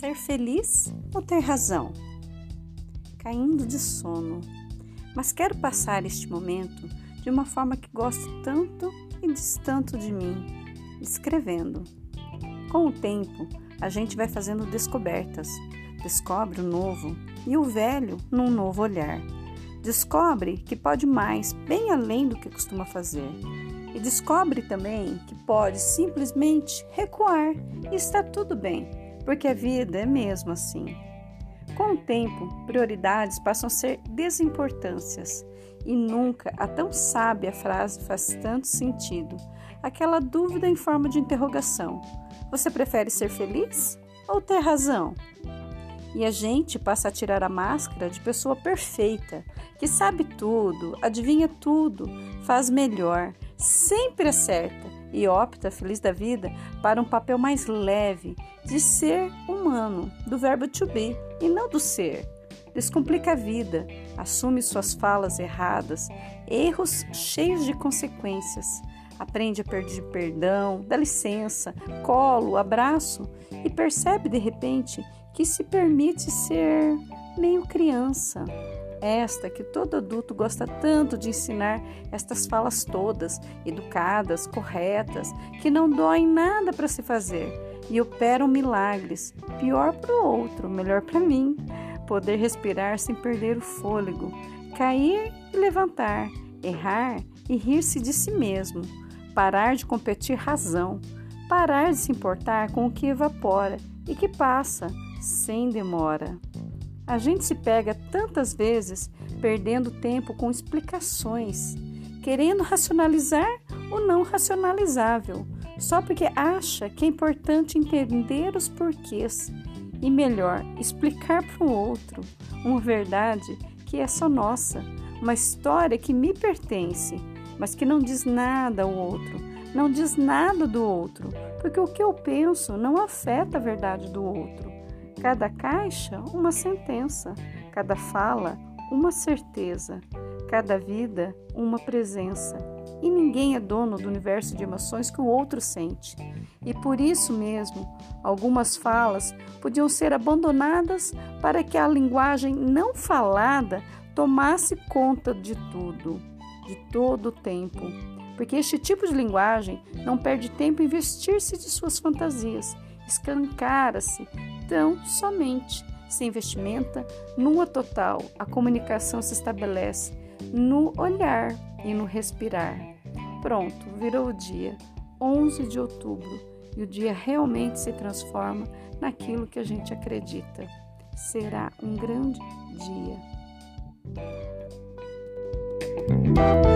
Ser feliz ou ter razão? Caindo de sono, mas quero passar este momento de uma forma que gosto tanto e diz tanto de mim, escrevendo. Com o tempo, a gente vai fazendo descobertas, descobre o novo e o velho num novo olhar. Descobre que pode mais, bem além do que costuma fazer. E descobre também que pode simplesmente recuar e está tudo bem porque a vida é mesmo assim. Com o tempo, prioridades passam a ser desimportâncias e nunca a tão sábia frase faz tanto sentido. Aquela dúvida em forma de interrogação: você prefere ser feliz ou ter razão? E a gente passa a tirar a máscara de pessoa perfeita, que sabe tudo, adivinha tudo, faz melhor, sempre acerta e opta, feliz da vida, para um papel mais leve de ser humano, do verbo to be e não do ser. Descomplica a vida, assume suas falas erradas, erros cheios de consequências. Aprende a pedir perdão, dá licença, colo, abraço e percebe de repente que se permite ser meio criança esta que todo adulto gosta tanto de ensinar estas falas todas, educadas, corretas, que não doem nada para se fazer e operam milagres, pior para o outro, melhor para mim. Poder respirar sem perder o fôlego, cair e levantar, errar e rir-se de si mesmo, parar de competir razão, parar de se importar com o que evapora e que passa sem demora. A gente se pega tantas vezes perdendo tempo com explicações, querendo racionalizar o não racionalizável, só porque acha que é importante entender os porquês e melhor explicar para o outro uma verdade que é só nossa, uma história que me pertence, mas que não diz nada ao outro, não diz nada do outro, porque o que eu penso não afeta a verdade do outro. Cada caixa, uma sentença, cada fala, uma certeza, cada vida, uma presença. E ninguém é dono do universo de emoções que o outro sente. E por isso mesmo, algumas falas podiam ser abandonadas para que a linguagem não falada tomasse conta de tudo, de todo o tempo. Porque este tipo de linguagem não perde tempo em vestir-se de suas fantasias, escancara-se então, somente se investimenta numa total, a comunicação se estabelece no olhar e no respirar. Pronto, virou o dia, 11 de outubro, e o dia realmente se transforma naquilo que a gente acredita. Será um grande dia. Thank you.